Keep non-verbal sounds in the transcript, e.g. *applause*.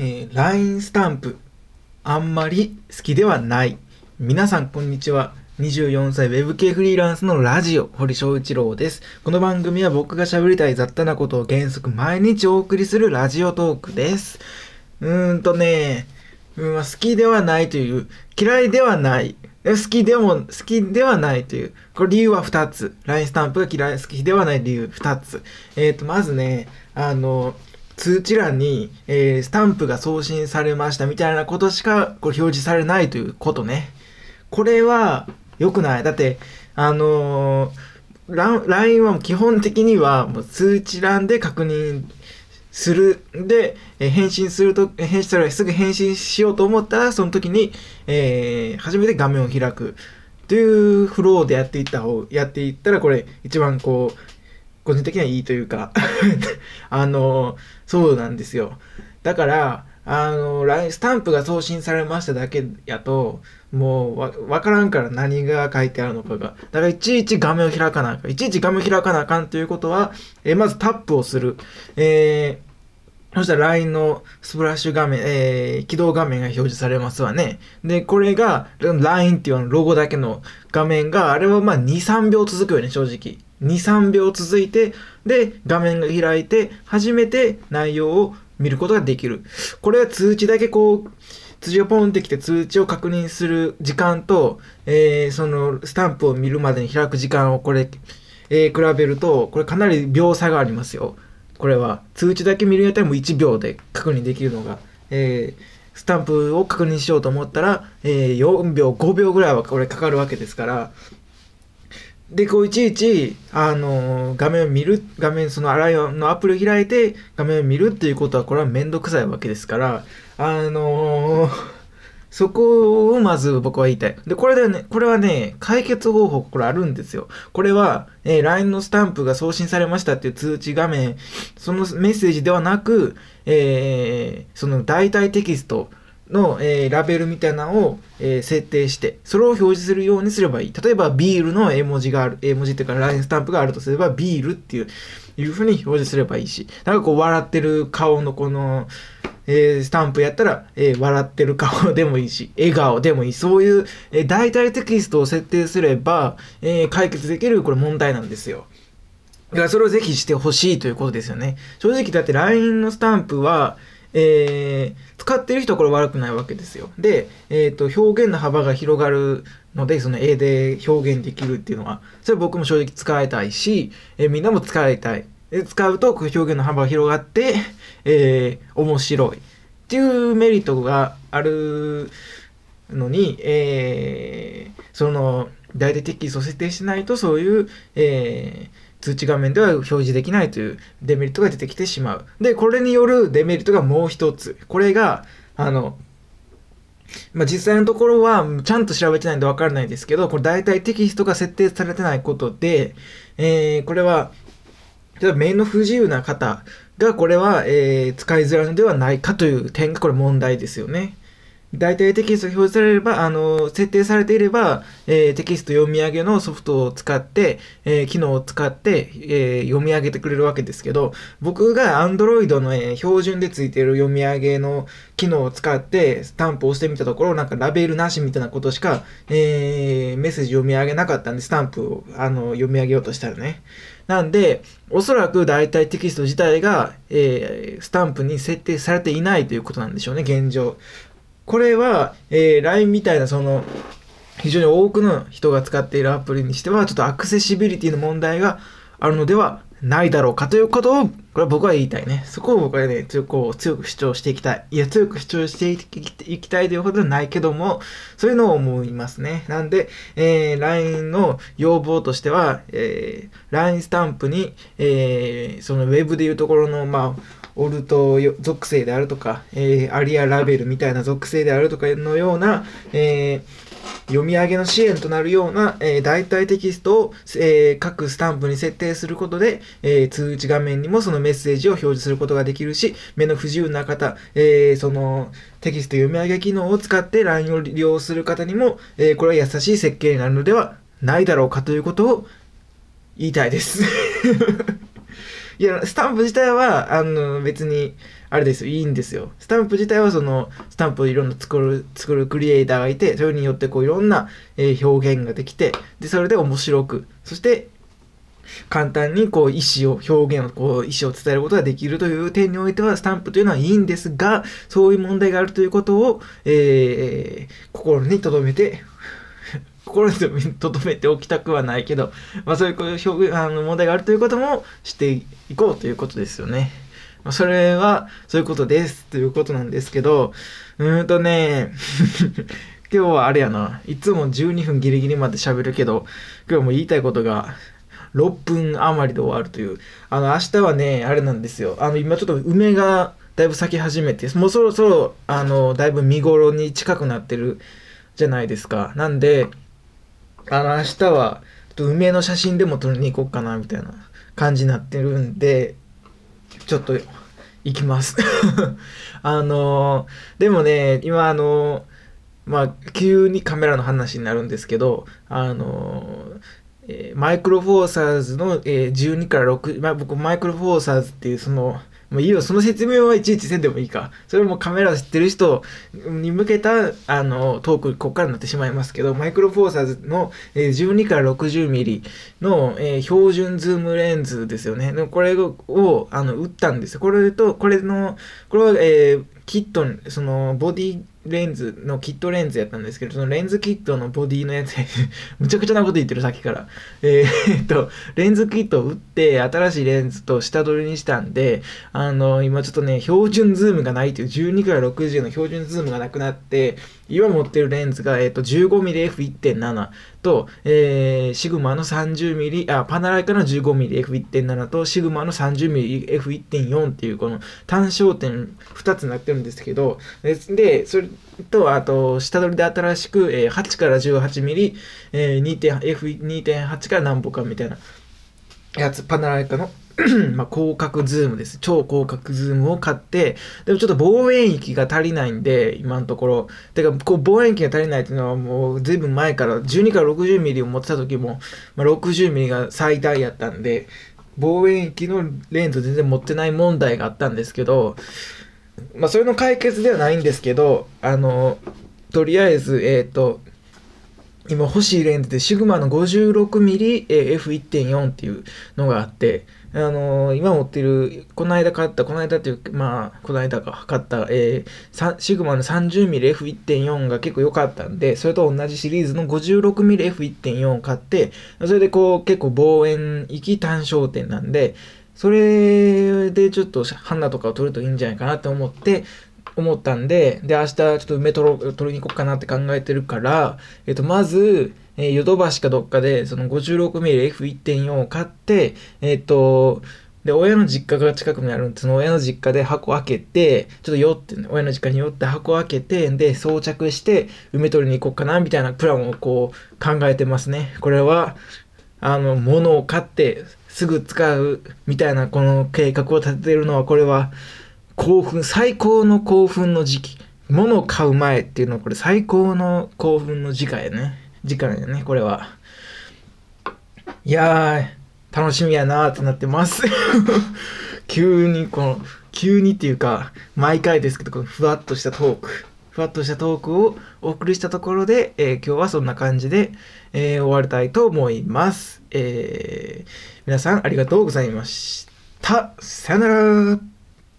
えー、LINE スタンプあんまり好きではない皆さんこんにちは24歳 Web 系フリーランスのラジオ堀翔一郎ですこの番組は僕が喋りたい雑多なことを原則毎日お送りするラジオトークですうーんとね、うん、好きではないという嫌いではない好きでも、好きではないという。これ理由は2つ。LINE スタンプが嫌い、好きではない理由2つ。えっ、ー、と、まずね、あの、通知欄に、えー、スタンプが送信されましたみたいなことしかこれ表示されないということね。これは良くない。だって、あのー、LINE は基本的にはもう通知欄で確認する。で、え返信すると、返信したらすぐ返信しようと思ったら、その時に、えー、初めて画面を開く。というフローでやっていった方、やっていったら、これ一番こう、個人的にはいいというか *laughs* あの、そうなんですよ。だから、あの、スタンプが送信されましただけやと、もうわ、わからんから何が書いてあるのかが。だからいちいち画面を開かなあかん。いちいち画面を開かなあかんということは、えまずタップをする。えー、そしたら LINE のスプラッシュ画面、えー、起動画面が表示されますわね。で、これが LINE っていうロゴだけの画面が、あれはまあ2、3秒続くよね、正直。2、3秒続いて、で、画面が開いて、初めて内容を見ることができる。これは通知だけこう、通知がポンってきて通知を確認する時間と、えー、そのスタンプを見るまでに開く時間をこれ、えー、比べると、これかなり秒差がありますよ。これは。通知だけ見るんやったらもう1秒で確認できるのが。えー、スタンプを確認しようと思ったら、えー、4秒、5秒ぐらいはこれかかるわけですから、で、こういちいち、あの、画面を見る、画面、そのアライオンのアプリを開いて画面を見るっていうことは、これはめんどくさいわけですから、あのそこをまず僕は言いたい。で、これでね、これはね、解決方法、これあるんですよ。これは、えー、LINE のスタンプが送信されましたっていう通知画面、そのメッセージではなく、えー、その代替テキスト、の、えー、ラベルみたいなのを、えー、設定して、それを表示するようにすればいい。例えば、ビールの絵文字がある、絵文字っていうか、ラインスタンプがあるとすれば、ビールっていう、いうふうに表示すればいいし、なんかこう、笑ってる顔のこの、えー、スタンプやったら、えー、笑ってる顔でもいいし、笑顔でもいい。そういう、えー、代替テキストを設定すれば、えー、解決できる、これ問題なんですよ。だからそれをぜひしてほしいということですよね。正直だって LINE のスタンプは、えー、使ってる人はこれ悪くないわけですよ。で、えっ、ー、と、表現の幅が広がるので、その絵で表現できるっていうのは、それ僕も正直使いたいし、えー、みんなも使いたい。で使うと表現の幅が広がって、えー、面白い。っていうメリットがあるのに、えー、その、代替テキストを設定しないと、そういう、えー、通知画面では表示できないというデメリットが出てきてしまう。で、これによるデメリットがもう一つ。これが、あの、まあ、実際のところはちゃんと調べてないんでわからないですけど、これ大体テキストが設定されてないことで、えー、これは、例えば目の不自由な方がこれは、えー、使いづらいのではないかという点がこれ問題ですよね。大体テキストが表示されれば、あの、設定されていれば、えー、テキスト読み上げのソフトを使って、えー、機能を使って、えー、読み上げてくれるわけですけど、僕が Android の、え標準でついている読み上げの機能を使って、スタンプを押してみたところ、なんかラベルなしみたいなことしか、えメッセージ読み上げなかったんで、スタンプをあの読み上げようとしたらね。なんで、おそらく大体テキスト自体が、えー、スタンプに設定されていないということなんでしょうね、現状。これは、えー、LINE みたいなその、非常に多くの人が使っているアプリにしては、ちょっとアクセシビリティの問題があるのではないだろうかということを、これは僕は言いたいね。そこを僕はね、強く強く主張していきたい。いや、強く主張していきたいということではないけども、そういうのを思いますね。なんで、えー、LINE の要望としては、えー、LINE スタンプに、えー、その Web でいうところの、まあ、オルト属性であるとか、えー、アリアラベルみたいな属性であるとかのような、えー、読み上げの支援となるような、えー、代替テキストを、え、各スタンプに設定することで、え、通知画面にもそのメッセージを表示することができるし、目の不自由な方、え、そのテキスト読み上げ機能を使って LINE を利用する方にも、え、これは優しい設計になるのではないだろうかということを言いたいです。いや、スタンプ自体は、あの、別に、あれですよ、いいんですよ。スタンプ自体はその、スタンプをいろんな作る、作るクリエイターがいて、それによってこういろんな、えー、表現ができて、で、それで面白く、そして、簡単にこう意思を、表現を、こう意思を伝えることができるという点においては、スタンプというのはいいんですが、そういう問題があるということを、えー、心に留めて、心に留めておきたくはないけど、まあそういう表現、あの問題があるということもしていこうということですよね。まあ、それは、そういうことですということなんですけど、うーんとね、*laughs* 今日はあれやな、いつも12分ギリギリまで喋るけど、今日も言いたいことが6分余りで終わるという。あの、明日はね、あれなんですよ。あの、今ちょっと梅がだいぶ咲き始めて、もうそろそろ、あの、だいぶ見頃に近くなってるじゃないですか。なんで、あの、明日は、梅の写真でも撮りに行こうかな、みたいな感じになってるんで、ちょっと、行きます。*laughs* あのでもね、今あのまあ、急にカメラの話になるんですけど、あのえ、マイクロフォーサーズの、えー、12から6、まあ、僕マイクロフォーサーズっていうその、もういいよ、その説明はいちいちせんでもいいか。それもカメラ知ってる人に向けた、あの、トーク、こっからになってしまいますけど、マイクロフォーサーズの、え、12から60ミリの、え、標準ズームレンズですよね。でこれを、あの、売ったんですよ。これと、これの、これは、えー、キット、その、ボディレンズのキットレンズやったんですけど、そのレンズキットのボディのやつ *laughs* むちゃくちゃなこと言ってる、さっきから。えー、っと、レンズキットを売って、新しいレンズと下取りにしたんで、あの、今ちょっとね、標準ズームがないという、12から60の標準ズームがなくなって、今持ってるレンズが、えっ、と、15mmF1.7 と、えー、シグマの 30mm、あ、パナライカの 15mmF1.7 と、シグマの 30mmF1.4 っていう、この単焦点2つになってるんですけど、で、それと、あと、下取りで新しく、えー、8から 18mm、えー、F2.8 からなんぼかみたいなやつ、パナライカの *clears throat* まあ、広角ズームです。超広角ズームを買って、でもちょっと望遠域が足りないんで、今のところ。てか、こう望遠域が足りないっていうのはもう随分前から、12から60ミリを持ってた時も、まあ、60ミリが最大やったんで、望遠域のレンズ全然持ってない問題があったんですけど、まあ、それの解決ではないんですけど、あの、とりあえず、えっ、ー、と、今欲しいレンズでシグマの 56mmF1.4 っていうのがあって、あのー、今持ってる、この間買った、この間っていう、まあ、この間か、買った、えー、シグマの 30mmF1.4 が結構良かったんで、それと同じシリーズの 56mmF1.4 を買って、それでこう、結構望遠域単焦点なんで、それでちょっと花とかを取るといいんじゃないかなと思って、思ったんで、で、明日ちょっと梅取ろ取りに行こうかなって考えてるから、えっと、まず、えー、ヨドバシかどっかで、その 56mmF1.4 を買って、えっと、で、親の実家が近くにあるんで、その親の実家で箱開けて、ちょっと寄って、ね、親の実家に寄って箱開けて、で、装着して、梅取りに行こうかな、みたいなプランをこう、考えてますね。これは、あの、物を買って、すぐ使う、みたいな、この計画を立ててるのは、これは、興奮、最高の興奮の時期。物を買う前っていうのはこれ最高の興奮の時間やね。時間やね、これは。いやー、楽しみやなーってなってます。*laughs* 急にこの、急にっていうか、毎回ですけど、このふわっとしたトーク。ふわっとしたトークをお送りしたところで、えー、今日はそんな感じで、えー、終わりたいと思います。えー、皆さんありがとうございました。さよなら